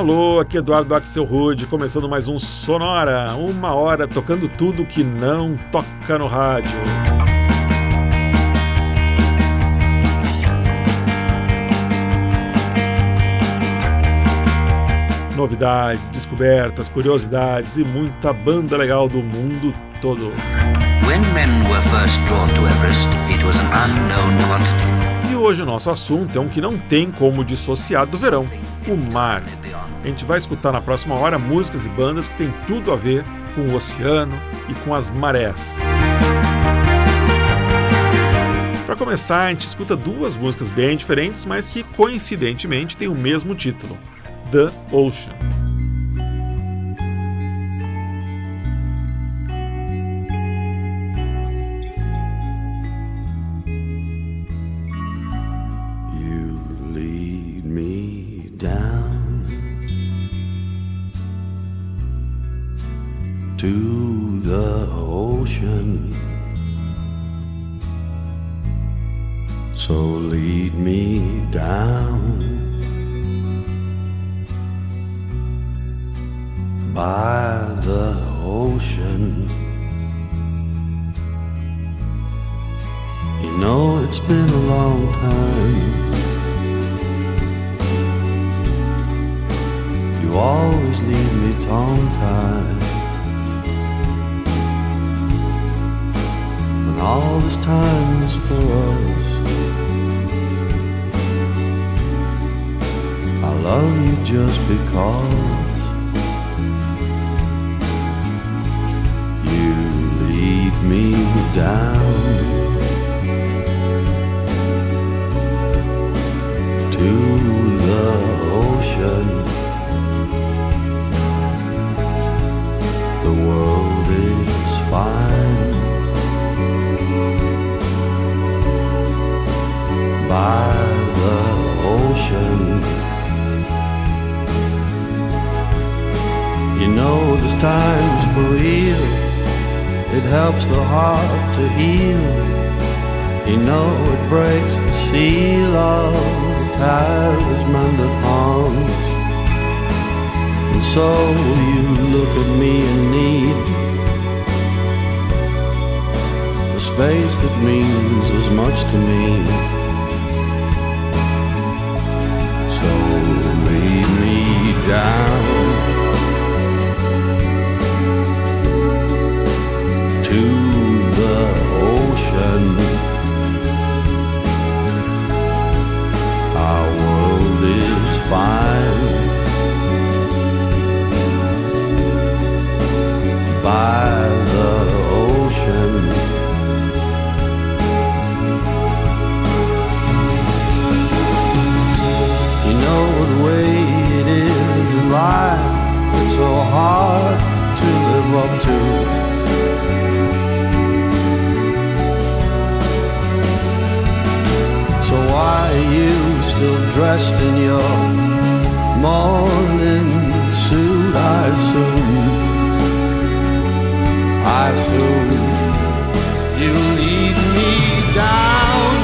Alô, aqui é Eduardo Axel Rude, começando mais um Sonora, uma hora tocando tudo que não toca no rádio. Novidades, descobertas, curiosidades e muita banda legal do mundo todo. E hoje o nosso assunto é um que não tem como dissociar do verão, o mar. A gente vai escutar na próxima hora músicas e bandas que têm tudo a ver com o oceano e com as marés. Para começar, a gente escuta duas músicas bem diferentes, mas que coincidentemente têm o mesmo título: The Ocean. To the ocean. So lead me down by the ocean. You know it's been a long time. You always leave me tongue tied. All this time is for us. I love you just because you lead me down know times for real, it helps the heart to heal. You know it breaks the seal of the talisman that haunts. And so you look at me and need the space that means as much to me. So lay me. down fine by the ocean. You know the way it is in life it's so hard to live up to. So why are you still dressed in your morning suit? I assume, I assume you lead me down.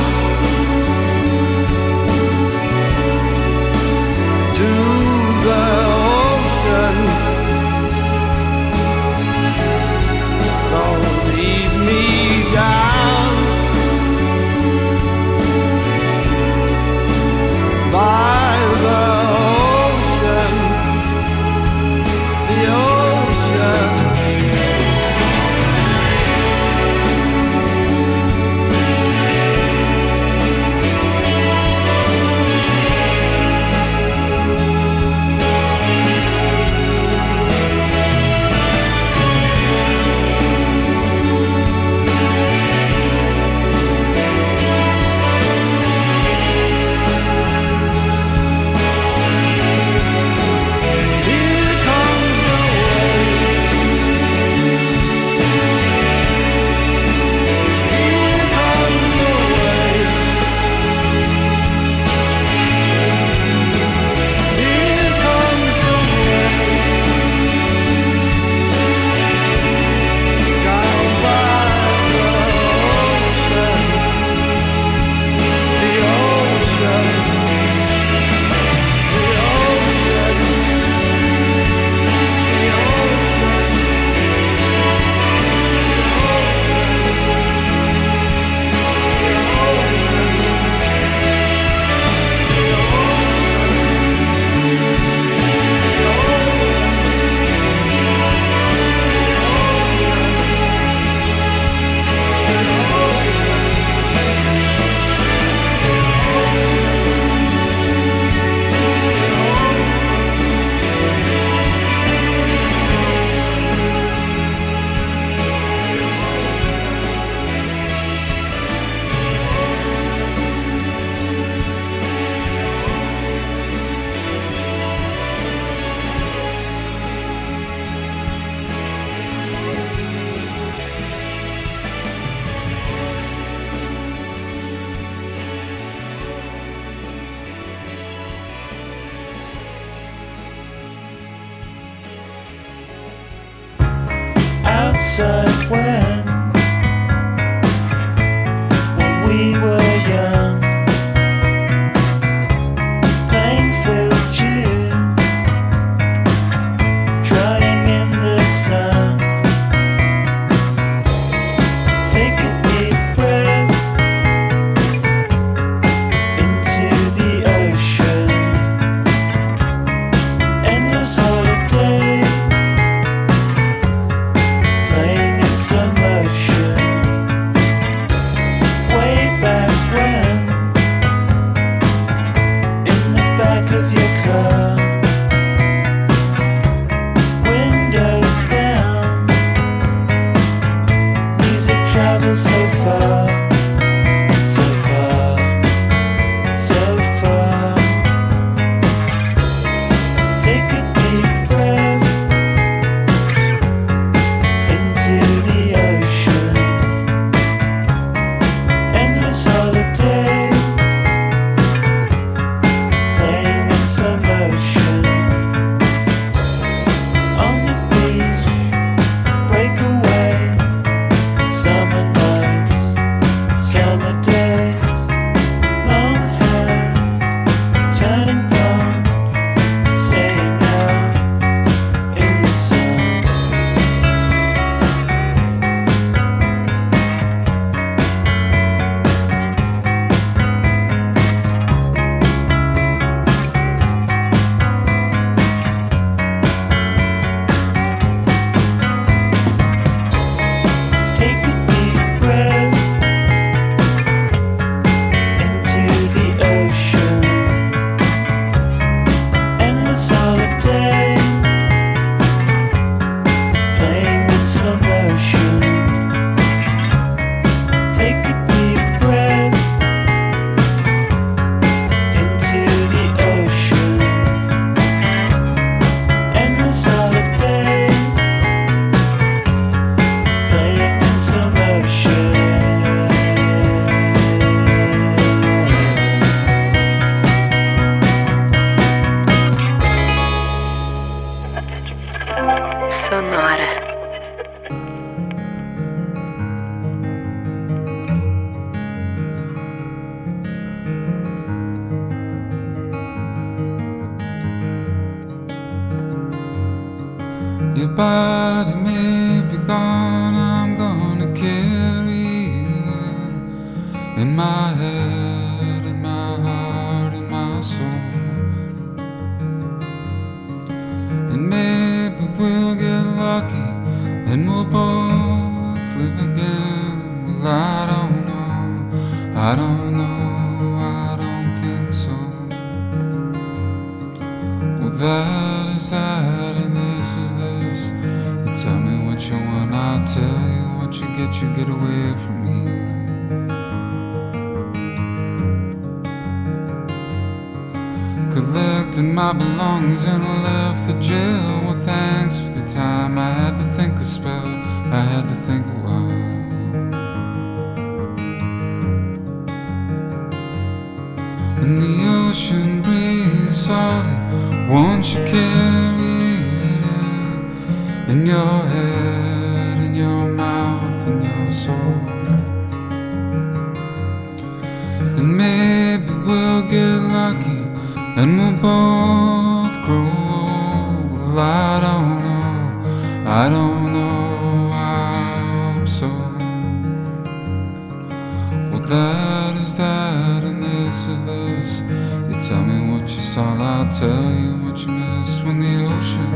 Your body may be gone, I'm gonna carry you in my head, in my heart, in my soul. And maybe we'll get lucky and we'll both live again. Well, I don't know, I don't know, I don't think so. Well, that get you, get away from me. Collected my belongings and I left the jail. Well, thanks for the time. I had to think a spell, I had to think a while. And the ocean breeze salty, won't you carry it in your head? and we'll both grow old. I don't know, I don't know I'm so. Well, that is that, and this is this. You tell me what you saw, I'll tell you what you missed when the ocean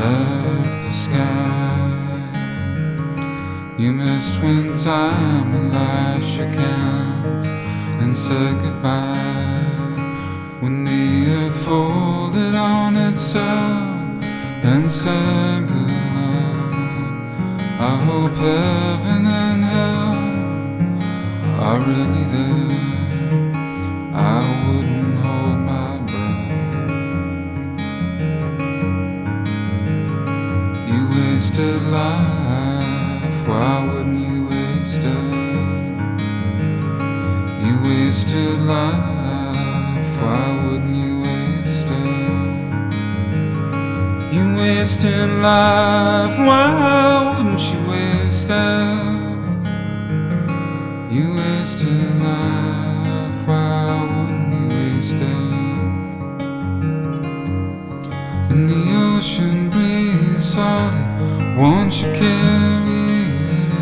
left the sky. You missed when time and last shook hands and said goodbye. sound and sang goodbye. I hope heaven and hell are really there. I wouldn't hold my breath. You wasted life, why wouldn't you waste it? You wasted life, why wouldn't you? You wasted life, why wouldn't you waste it? You wasted life, why wouldn't you waste it? And the ocean breeze salty. won't you carry it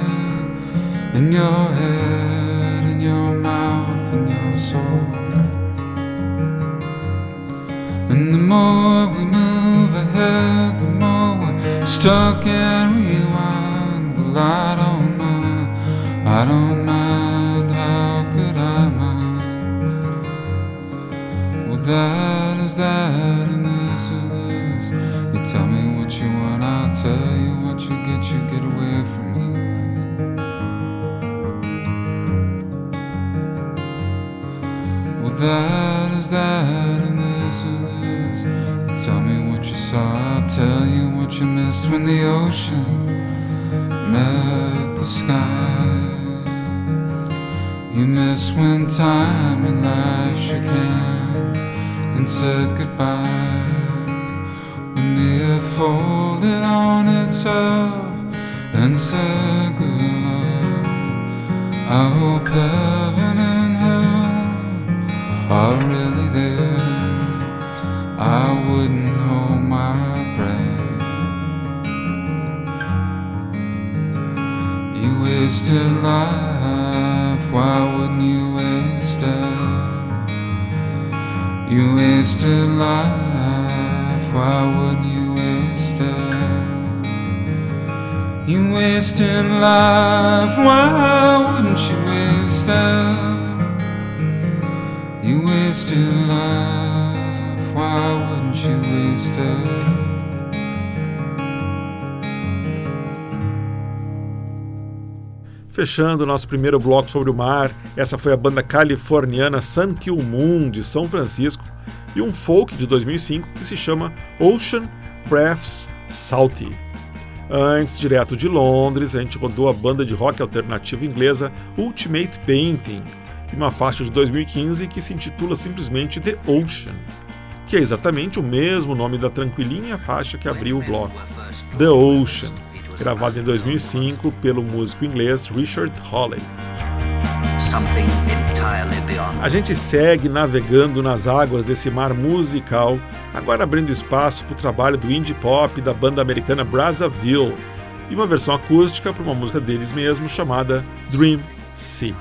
in, in your head, in your mouth, in your soul? And the more we ahead, the we're stuck and rewind. Well, I don't mind, I don't mind, how could I mind? Well, that is that, and this is this. You tell me what you want, I'll tell you what you get, you get away from me. Well, that is that, missed when the ocean met the sky. You missed when time and life shook hands and said goodbye. When the earth folded on itself and said good luck. I hope heaven life, why wouldn't you waste it? You wasted life, why wouldn't you waste it? You wasted life, why wouldn't you waste it? You wasted life, why wouldn't you waste it? Fechando nosso primeiro bloco sobre o mar, essa foi a banda californiana Sun Kill Moon de São Francisco e um folk de 2005 que se chama Ocean Breaths Salty. Antes, direto de Londres, a gente rodou a banda de rock alternativo inglesa Ultimate Painting e uma faixa de 2015 que se intitula simplesmente The Ocean, que é exatamente o mesmo nome da tranquilinha faixa que abriu o bloco, The Ocean, gravada em 2005 pelo músico inglês Richard Hawley. A gente segue navegando nas águas desse mar musical, agora abrindo espaço para o trabalho do indie pop da banda americana Brazzaville e uma versão acústica para uma música deles mesmos chamada Dream Sea.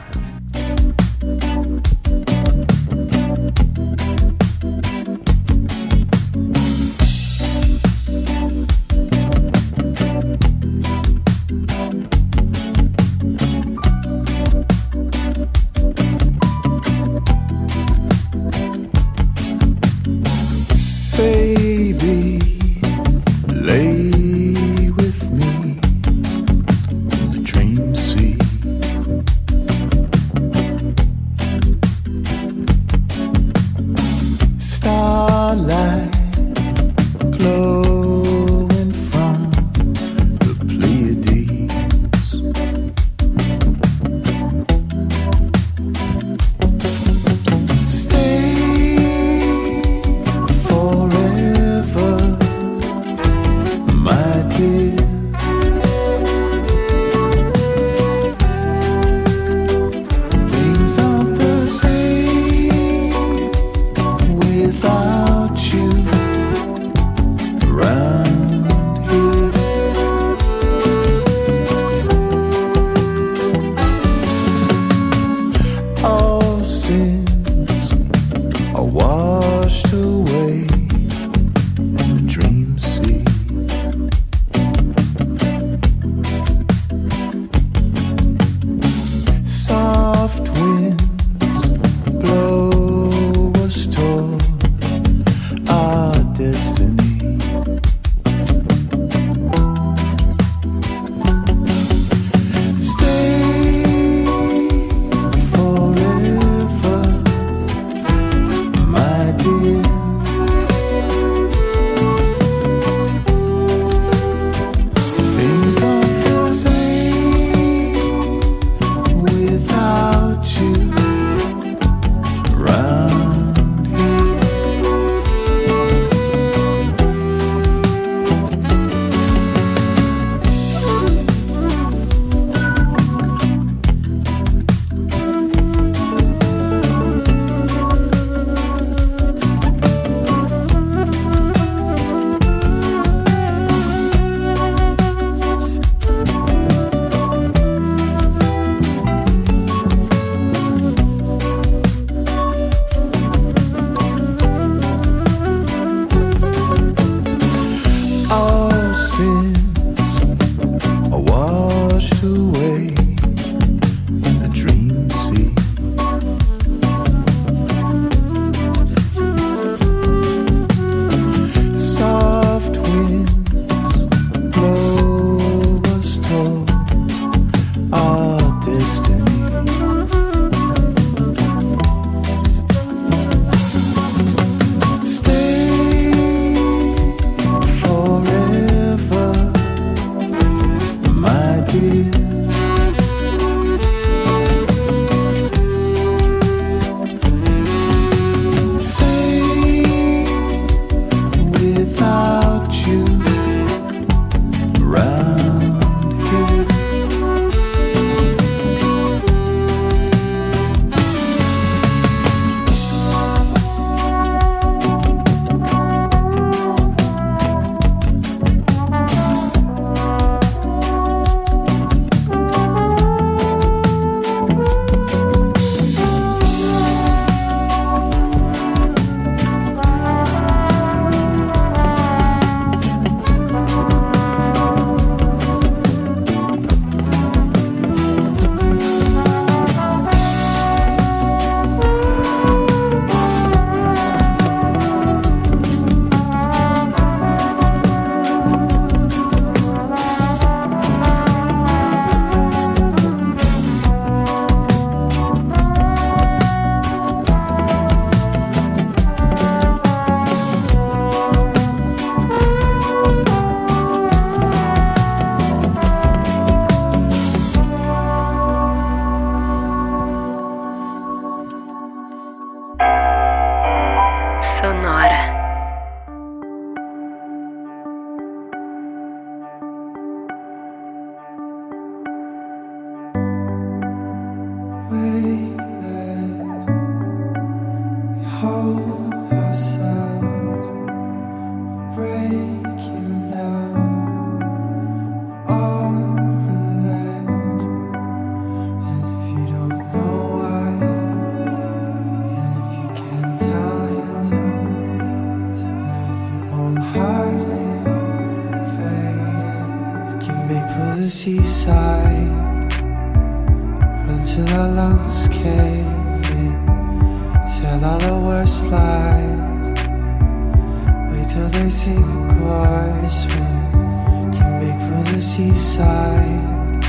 our swim Can make for the seaside.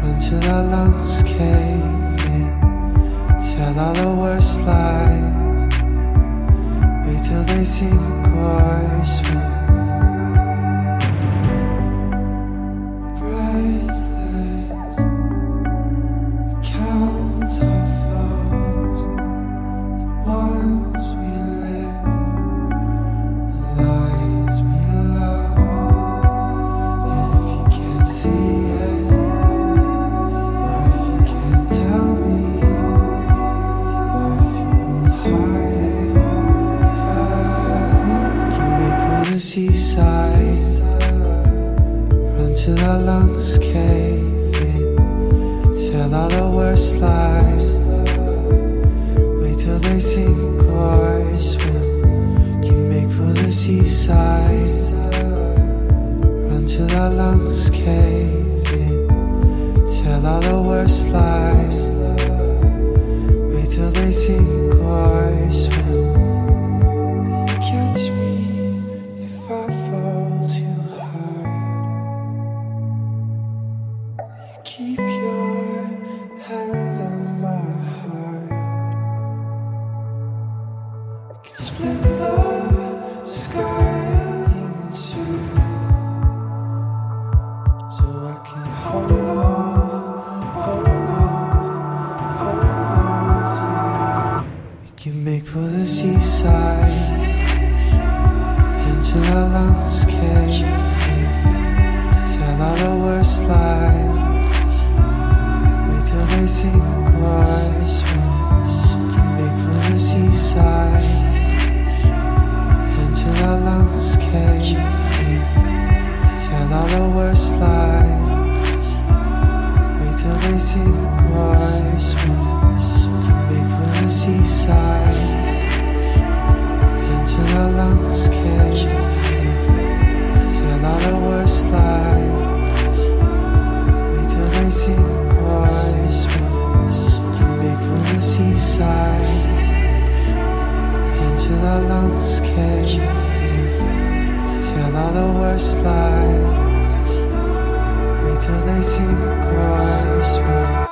Run till our lungs cave in Tell all the worst lies. Wait till they sink or swim Tell all the worst lies Wait till they sink wise Make for the seaside Until our lungs cave Tell all the worst lies Wait till they sink Make for the seaside until our lungs cave a all the worst lies. Wait till they sink cars. You make for the seaside until our lungs cave in. Tell all the worst lies. Wait till they sink cars.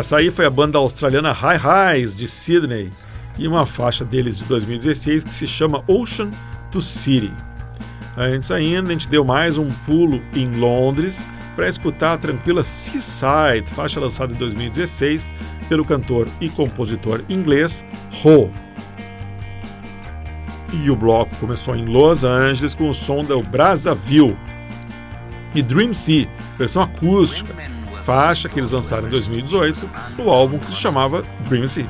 Essa aí foi a banda australiana High Highs de Sydney e uma faixa deles de 2016 que se chama Ocean to City. Antes ainda, a gente deu mais um pulo em Londres para escutar a tranquila Seaside, faixa lançada em 2016 pelo cantor e compositor inglês Ho. E o bloco começou em Los Angeles com o som do Brazzaville e Dream Sea, versão acústica, faixa que eles lançaram em 2018 no álbum que se chamava Dream Sea.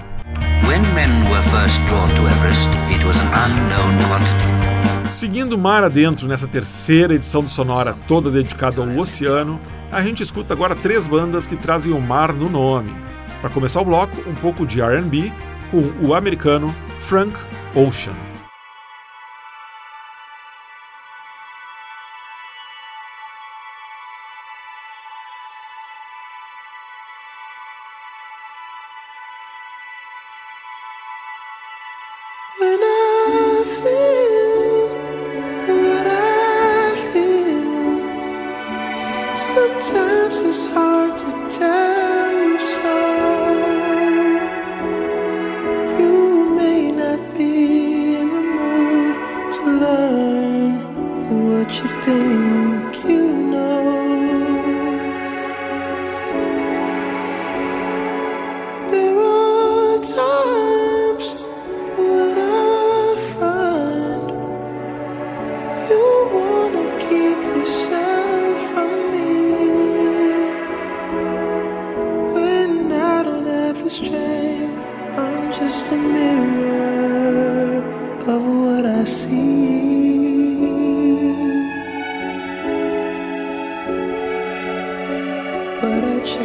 Seguindo mar adentro nessa terceira edição do Sonora, toda dedicada ao oceano, a gente escuta agora três bandas que trazem o mar no nome. Para começar o bloco, um pouco de RB com o americano Frank Ocean. Tell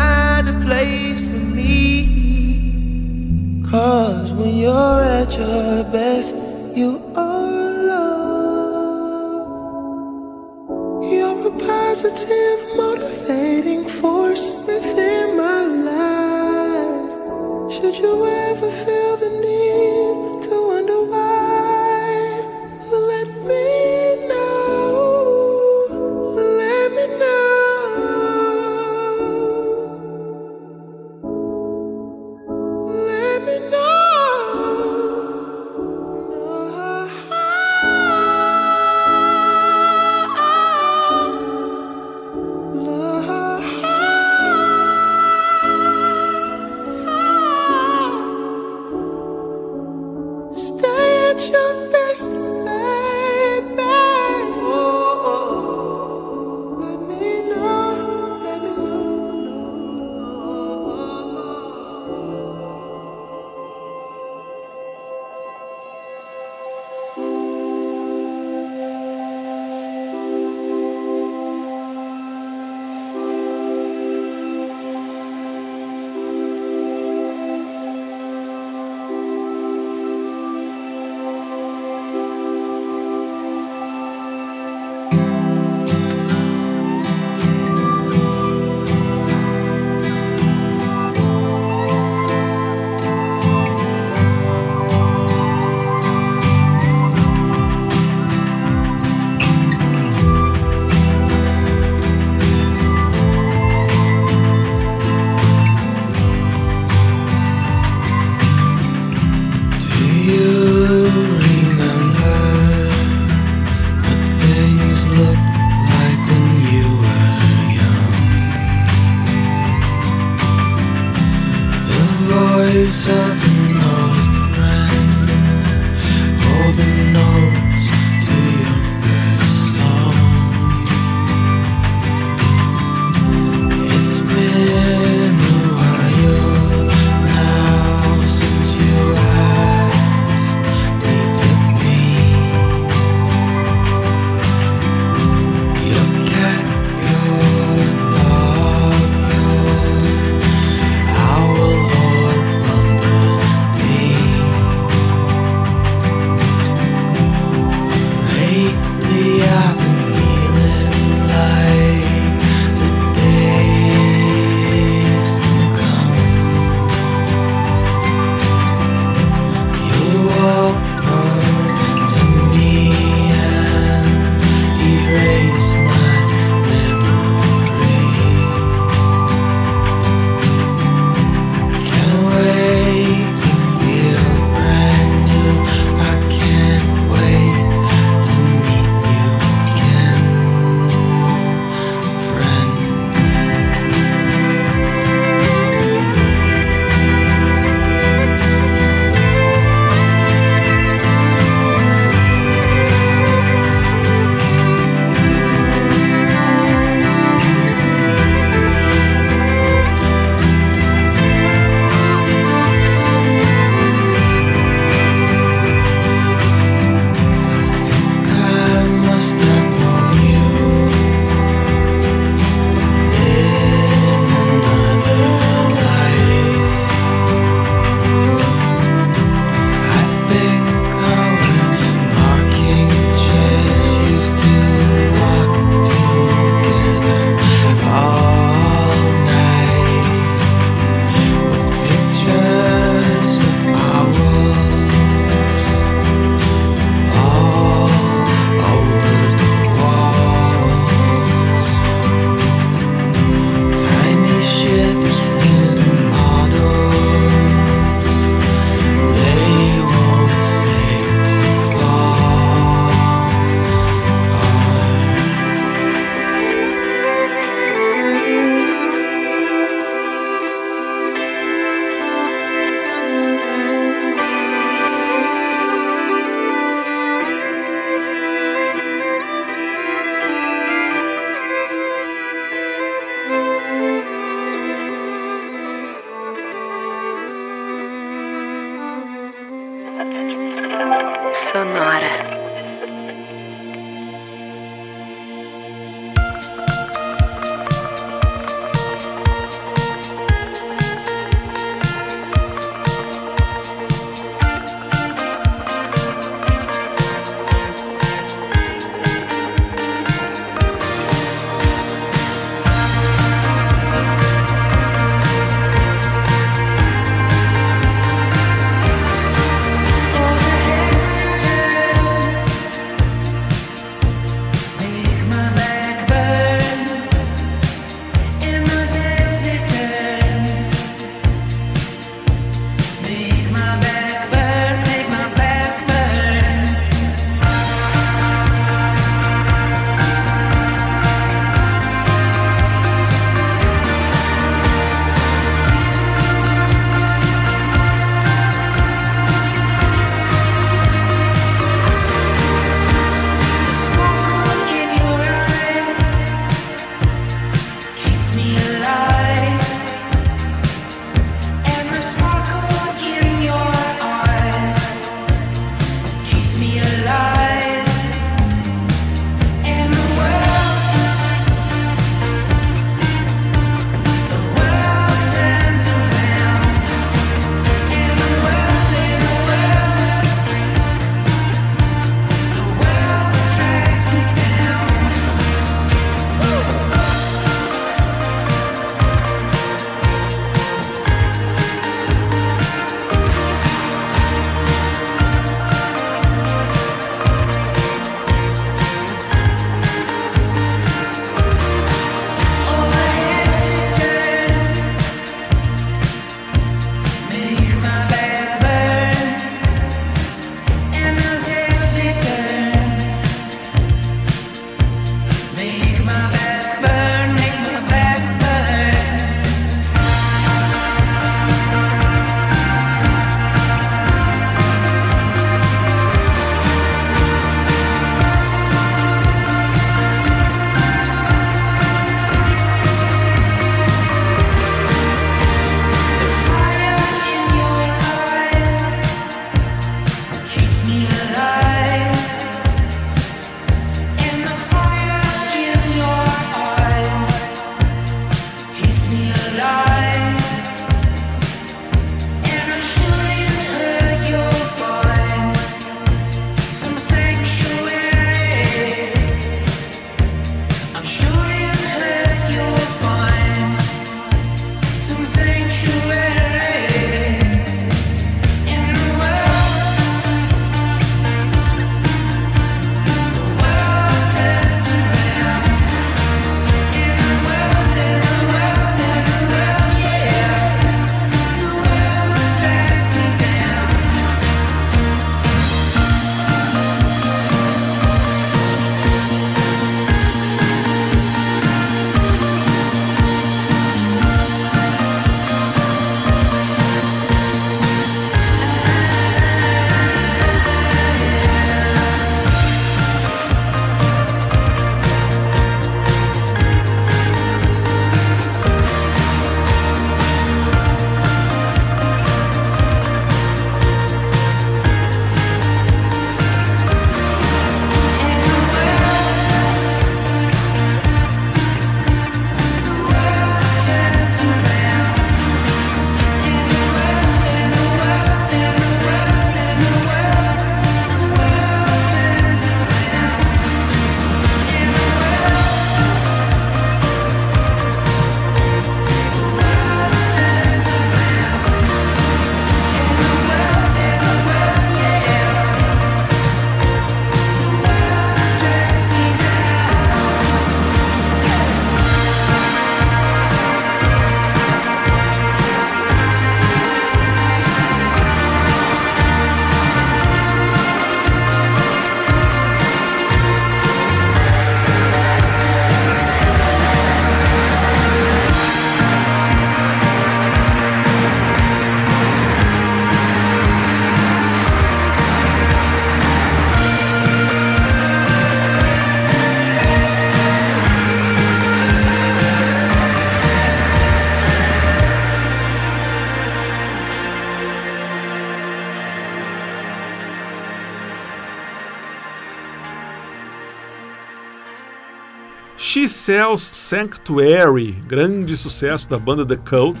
She Sells Sanctuary, grande sucesso da banda The Cult,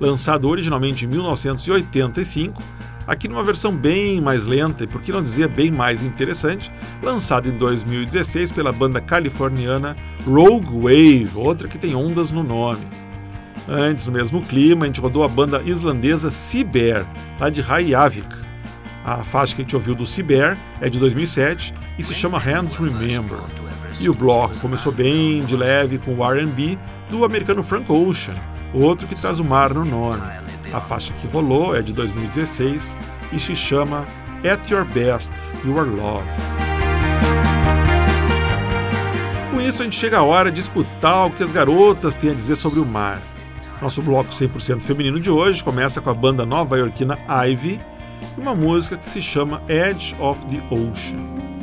lançado originalmente em 1985, aqui numa versão bem mais lenta e, por que não dizer, bem mais interessante, lançado em 2016 pela banda californiana Rogue Wave, outra que tem ondas no nome. Antes, no mesmo clima, a gente rodou a banda islandesa Seabear, lá de Reykjavik. A faixa que a gente ouviu do Seabear é de 2007 e se chama Hands Remember. E o bloco começou bem de leve com o R&B do americano Frank Ocean, outro que traz o mar no nome. A faixa que rolou é de 2016 e se chama At Your Best, Your Love. Com isso, a gente chega a hora de escutar o que as garotas têm a dizer sobre o mar. Nosso bloco 100% feminino de hoje começa com a banda nova-iorquina Ivy e uma música que se chama Edge of the Ocean.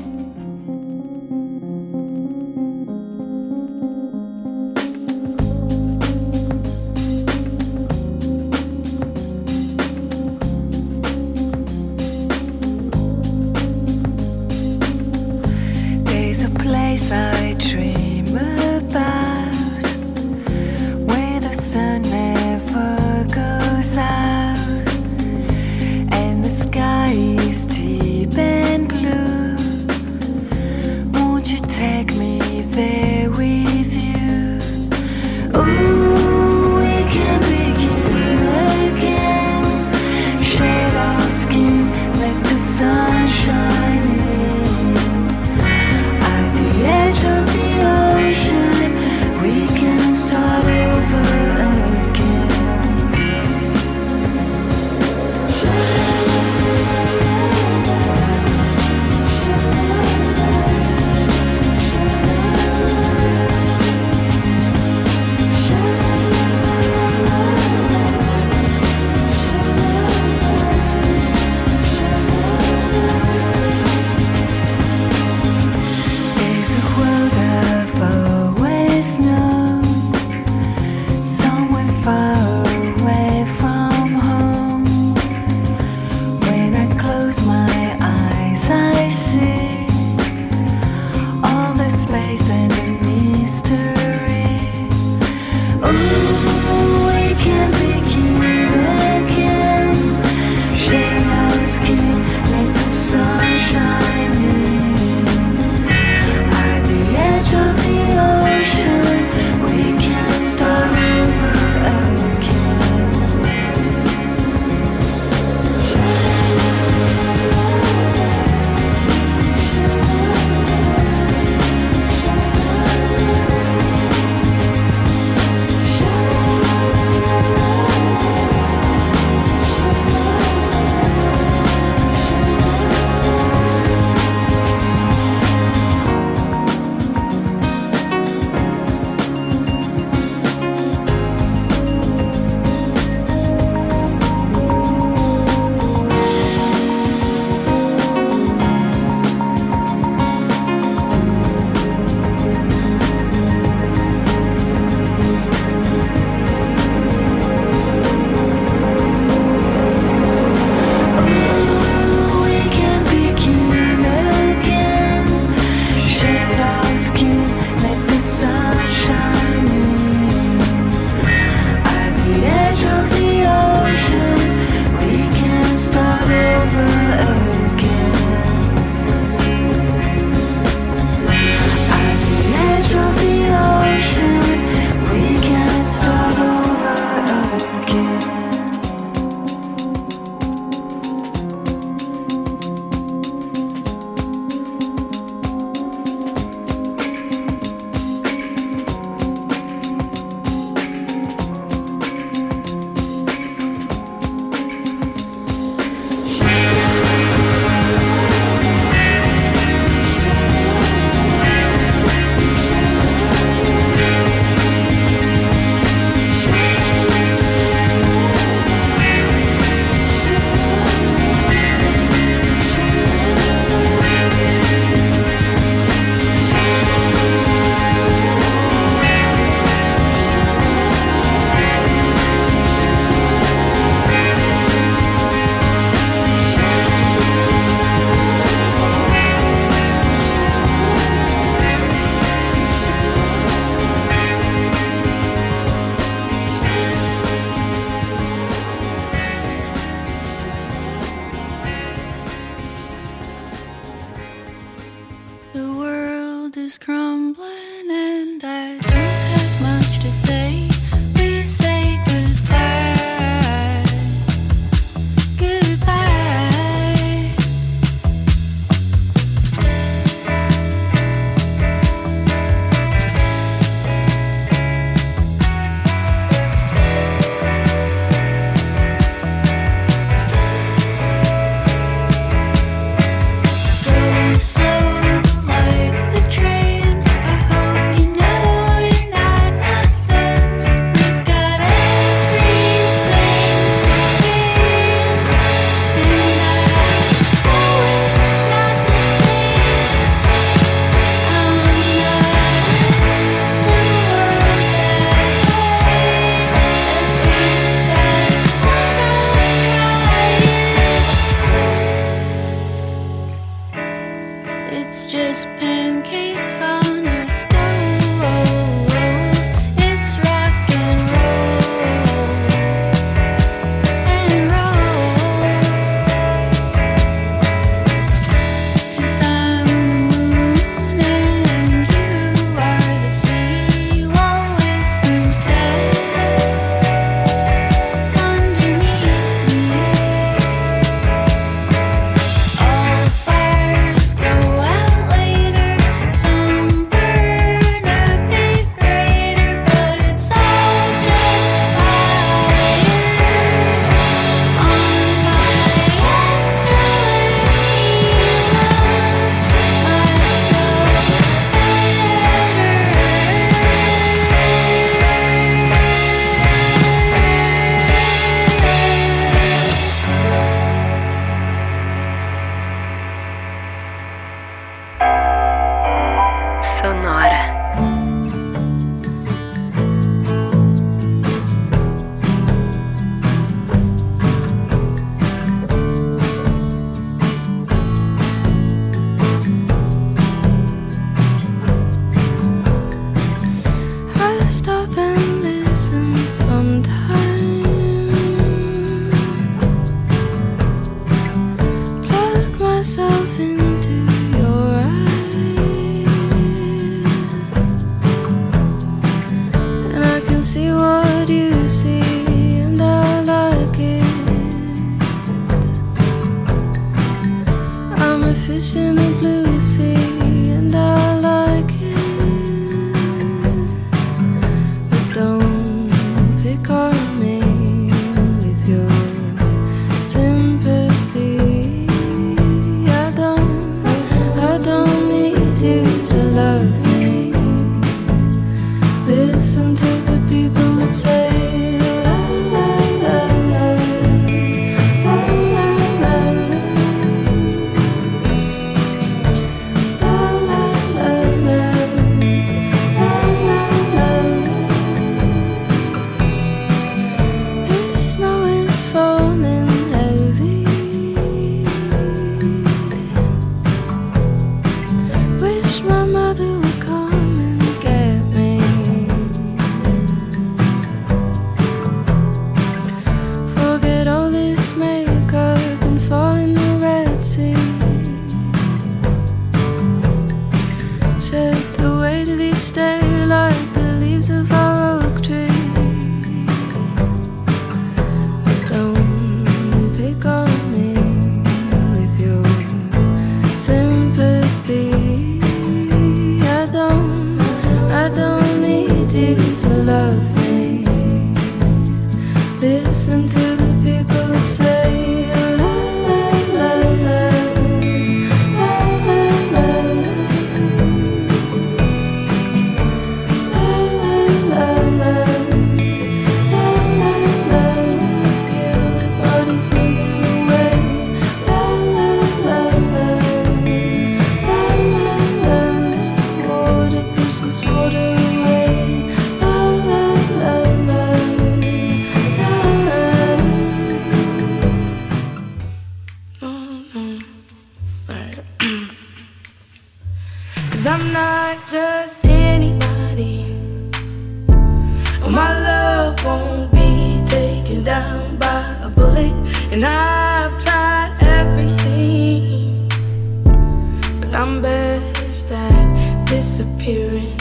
disappearing.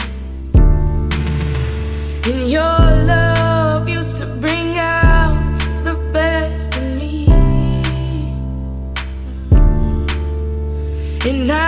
In your love used to bring out the best in me. And I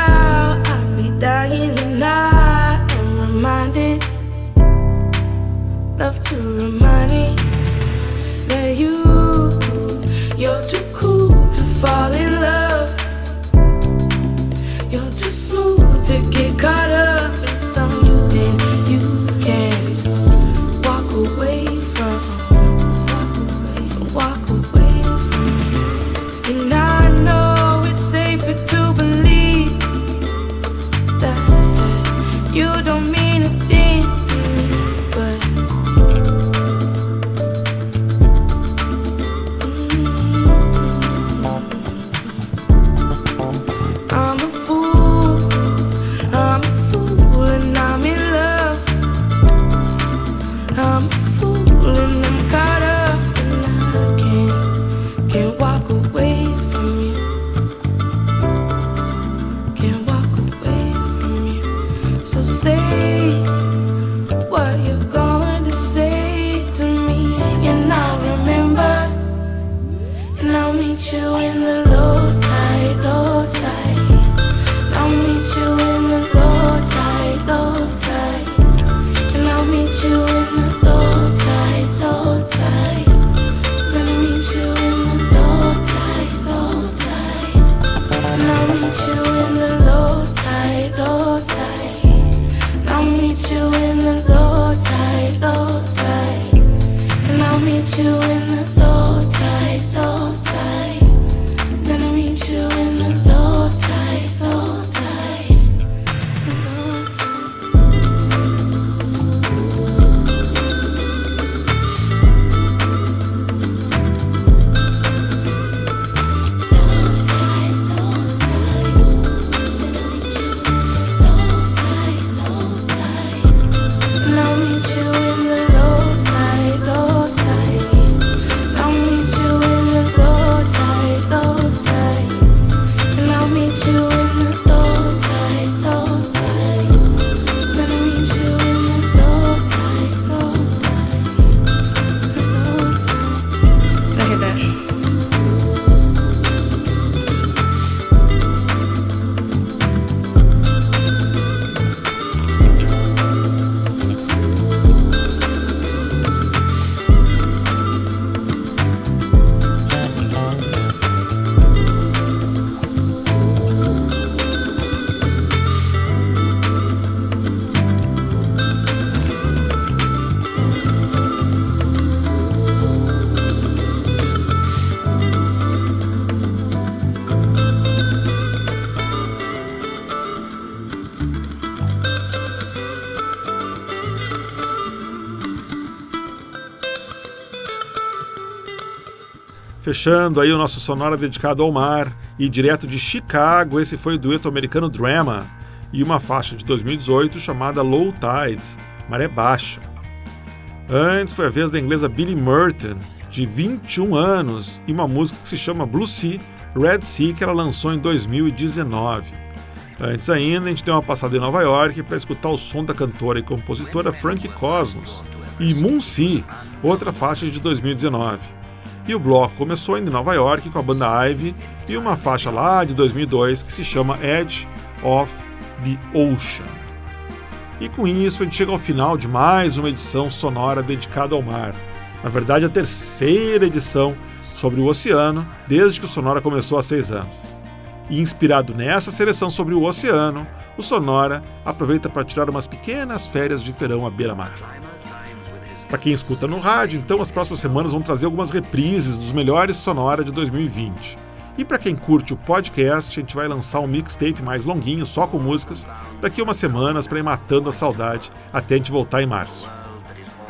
Fechando aí o nosso sonora dedicado ao mar e direto de Chicago, esse foi o dueto americano Drama e uma faixa de 2018 chamada Low Tide, Maré Baixa. Antes foi a vez da inglesa Billy Merton, de 21 anos, e uma música que se chama Blue Sea, Red Sea, que ela lançou em 2019. Antes ainda, a gente deu uma passada em Nova York para escutar o som da cantora e compositora Frank Cosmos e Moon Sea, outra faixa de 2019. E o bloco começou em Nova York com a banda Ivy e uma faixa lá de 2002 que se chama Edge of the Ocean. E com isso a gente chega ao final de mais uma edição sonora dedicada ao mar. Na verdade, a terceira edição sobre o oceano desde que o Sonora começou há seis anos. E inspirado nessa seleção sobre o oceano, o Sonora aproveita para tirar umas pequenas férias de verão à beira-mar. Para quem escuta no rádio, então as próximas semanas vão trazer algumas reprises dos melhores sonora de 2020. E para quem curte o podcast, a gente vai lançar um mixtape mais longuinho, só com músicas, daqui a umas semanas para ir matando a saudade até a gente voltar em março.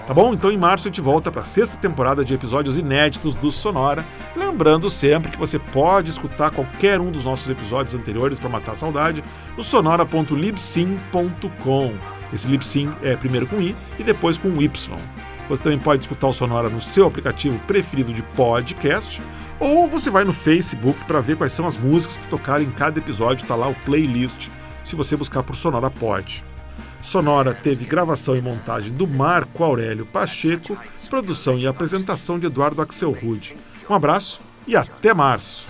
Tá bom? Então em março a gente volta para a sexta temporada de episódios inéditos do Sonora. Lembrando sempre que você pode escutar qualquer um dos nossos episódios anteriores para matar a saudade no sonora.libsyn.com. Esse Libsyn é primeiro com I e depois com Y. Você também pode escutar o Sonora no seu aplicativo preferido de podcast, ou você vai no Facebook para ver quais são as músicas que tocaram em cada episódio, está lá o playlist, se você buscar por Sonora Pod. Sonora teve gravação e montagem do Marco Aurélio Pacheco, produção e apresentação de Eduardo Axel Rude. Um abraço e até março!